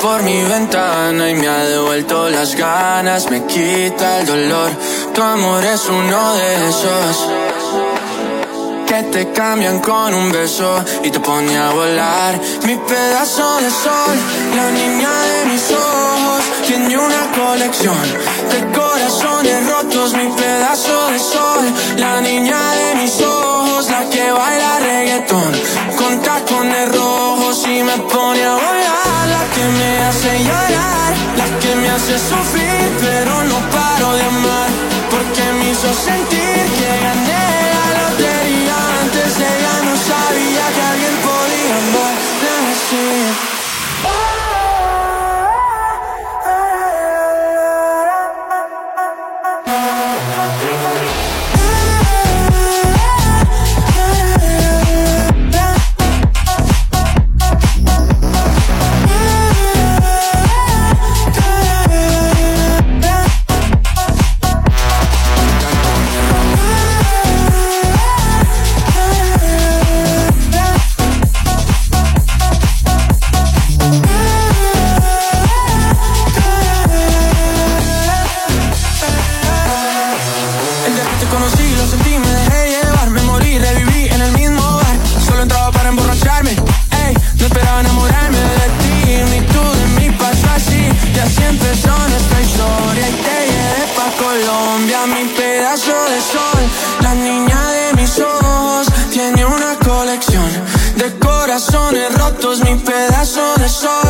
Por mi ventana y me ha devuelto las ganas, me quita el dolor. Tu amor es uno de esos que te cambian con un beso y te pone a volar. Mi pedazo de sol, la niña de mis ojos, tiene una colección de corazones rotos. Mi pedazo de sol, la niña de mis ojos, la que baila reggaetón con tacones rojos y me pone a volar que me hace llorar, la que me hace sufrir, pero no paro de amar, porque me hizo sentir saw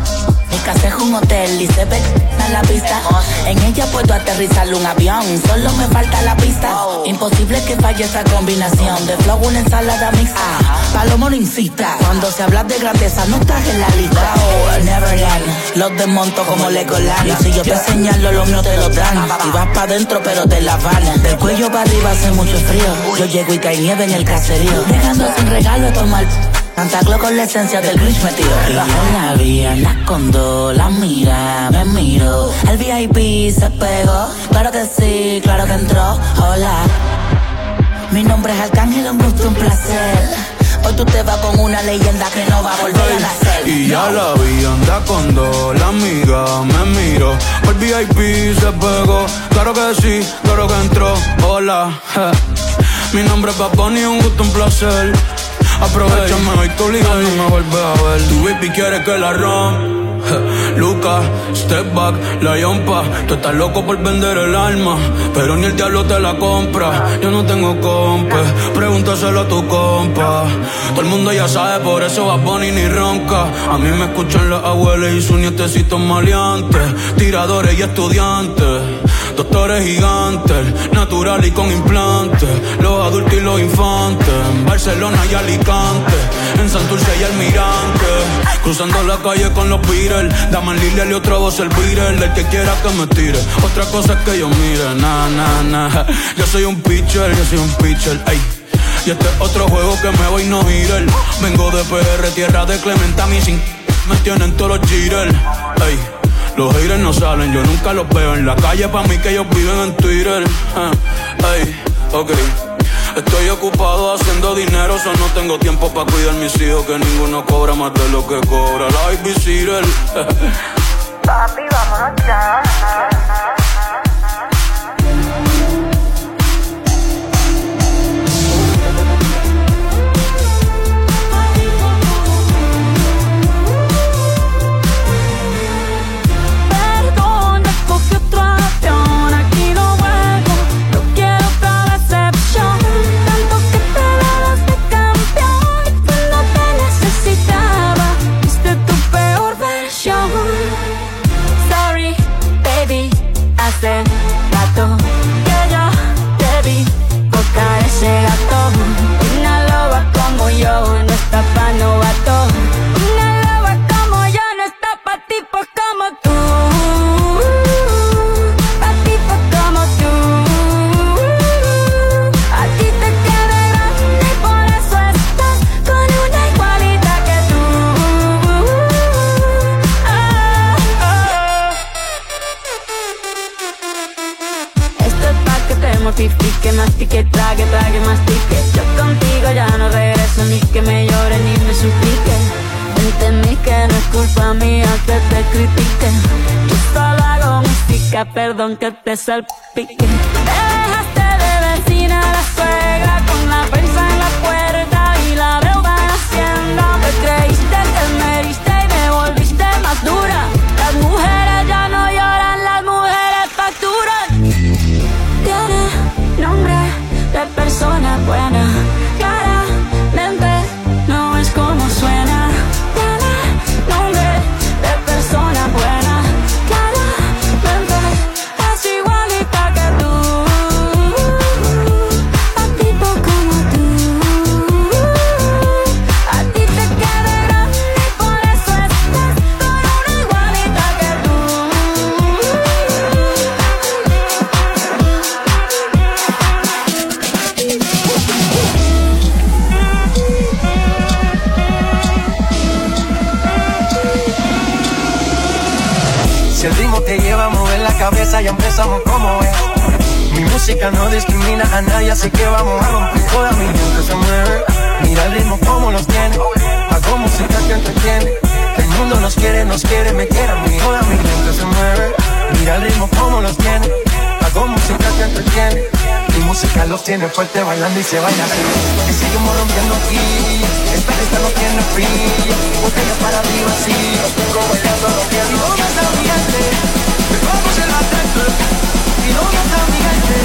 casa es un hotel y se ve en la pista. En ella puedo aterrizar un avión, solo me falta la pista. Imposible que falle esa combinación de flow, una ensalada mixta. Palomo no incita, cuando se habla de grandeza no estás en la lista. Oh, Neverland, los desmonto como Legoland. Si yo te señalo, los míos te lo dan. Y vas pa' dentro, pero te la van. Del cuello para arriba hace mucho frío. Yo llego y cae nieve en el caserío. Dejando sin regalo tomar Santa con la esencia del Grinch metido. La, la vi la condo, la mira, me miro. El VIP se pegó, claro que sí, claro que entró. Hola, mi nombre es Arcángel, un gusto, un placer. Hoy tú te vas con una leyenda que no va a volver a nacer. Y ya la vi, anda con la amiga me miro. El VIP se pegó, claro que sí, claro que entró. Hola, mi nombre es Baboni, un gusto, un placer. Aprovechame hoy tu liga y no me vuelves a ver. Tu baby quiere que la rom. Luca, step back, la yompa. Tú estás loco por vender el alma, pero ni el diablo te la compra. Yo no tengo compa, pregúntaselo a tu compa. Todo el mundo ya sabe, por eso va Bonnie ni ronca. A mí me escuchan las abuelas y sus nietecitos maleantes, tiradores y estudiantes. Doctores gigantes, natural y con implantes. Los adultos y los infantes. Barcelona y Alicante. En Santurce y Almirante. Cruzando la calle con los Beatles. Daman Lilia y otra voz el Beatle. El que quiera que me tire. Otra cosa es que yo mire. Na, na, na. Yo soy un pitcher, yo soy un pitcher. Ay. Y este es otro juego que me voy no ir. Vengo de PR, tierra de Clemente, a mí sin me tienen todos los jitters. Ay. Los haters no salen, yo nunca los veo en la calle. Pa' mí que ellos viven en Twitter. Ay, ok. Estoy ocupado haciendo dinero, solo no tengo tiempo para cuidar mis hijos, que ninguno cobra más de lo que cobra la Babysitter. Papi, vámonos ya. Perdón que te salpique. Dejaste de vecina la suegra con la prensa ya empezamos como es. Mi música no discrimina a nadie, así que vamos a romper. Toda mi gente se mueve, mira el ritmo como los tiene. Hago música que entretiene. El mundo nos quiere, nos quiere, me quiere a mí. Toda mi gente se mueve, mira el ritmo como los tiene. Hago música que entretiene. Mi música los tiene fuerte bailando y se baila así. Y seguimos rompiendo aquí. Esta fiesta no tiene fin. Botella para arriba, sí. Los tengo bailando, rompiendo. ¿Y dónde está mi gente? Me ¿Y dónde está mi gente?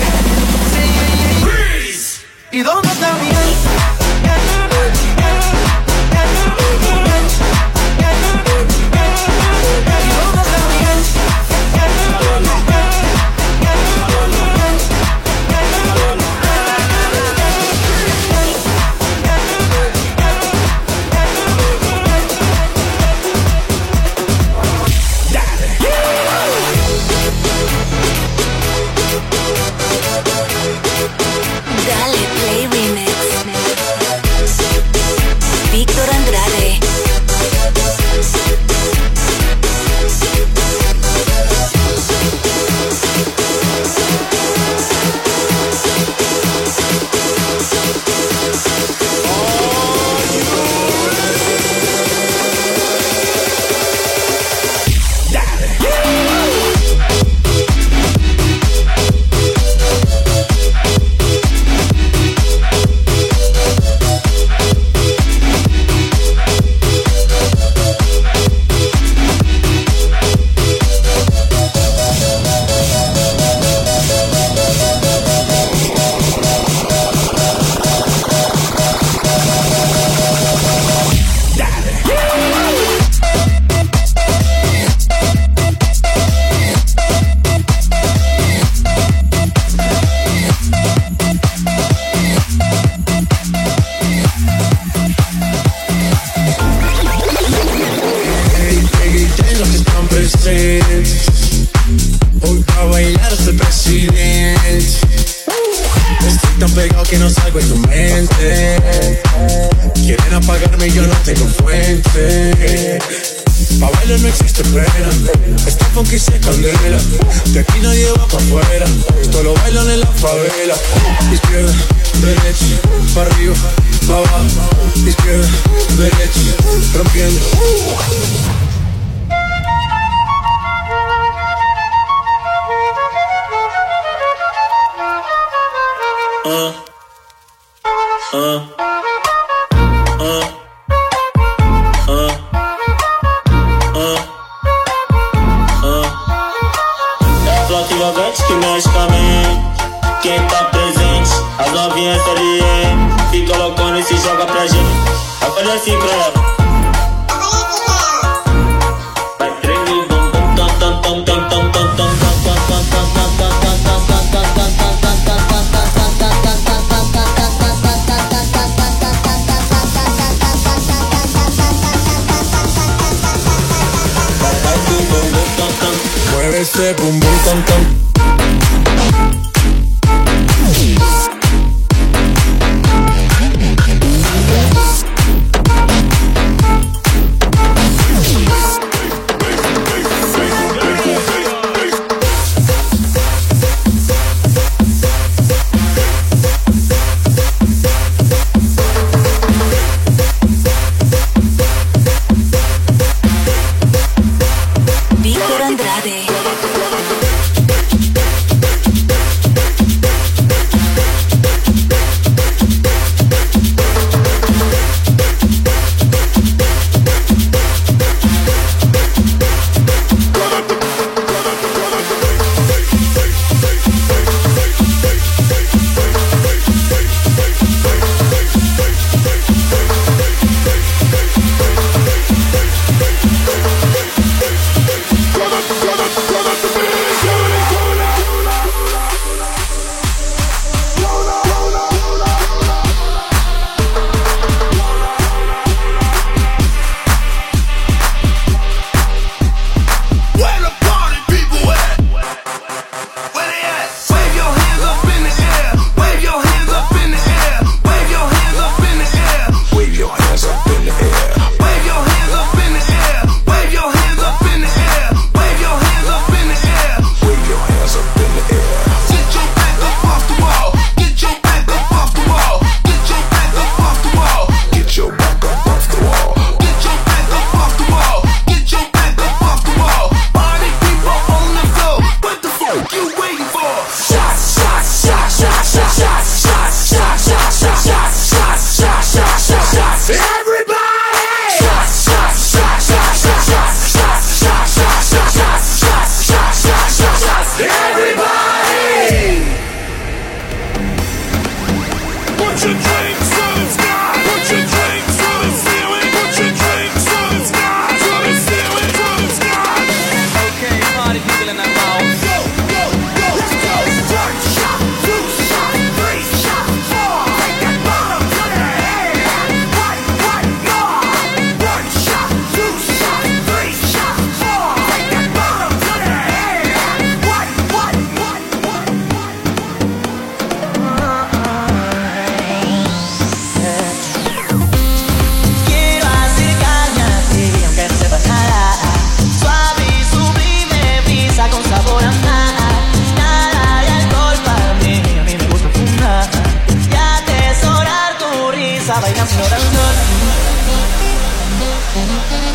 ¿Y dónde está mi gente? tranquilo. Uh! Tiene todos los ojos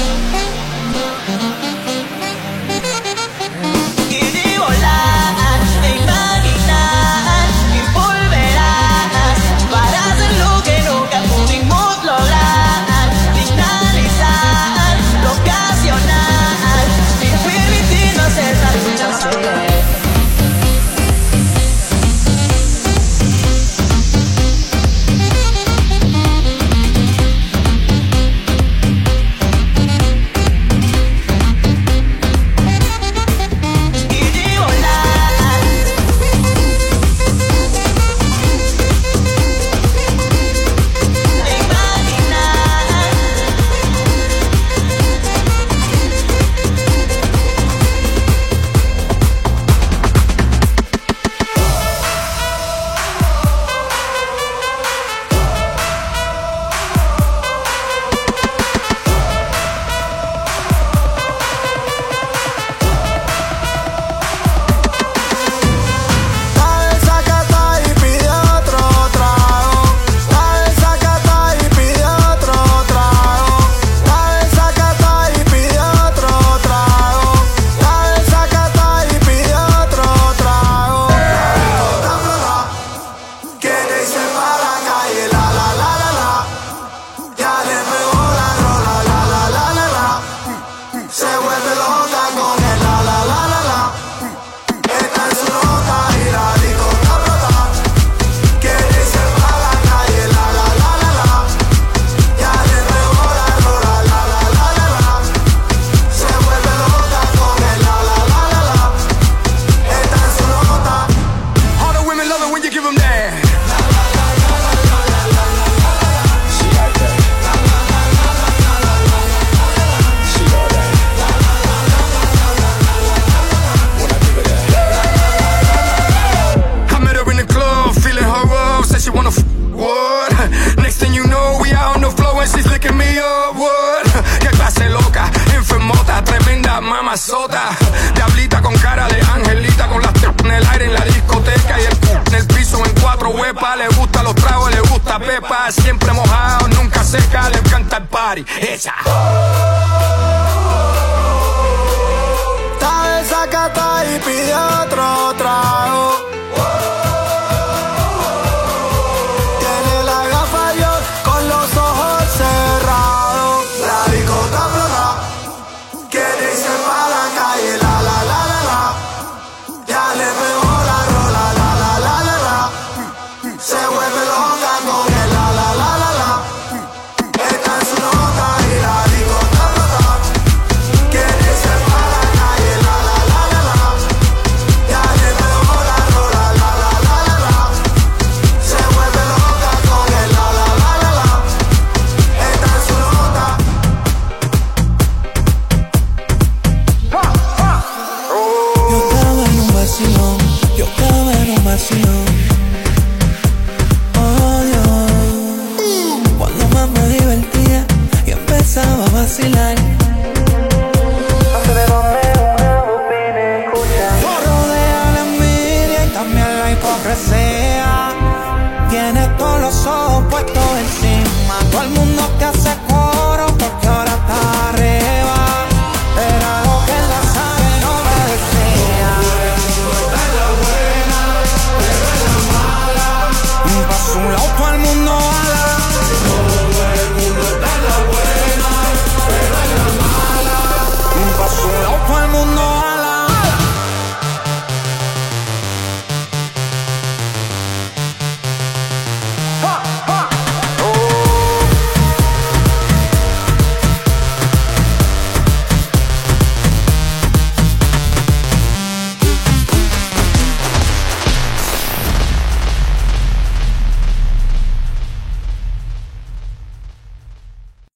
Todo el mundo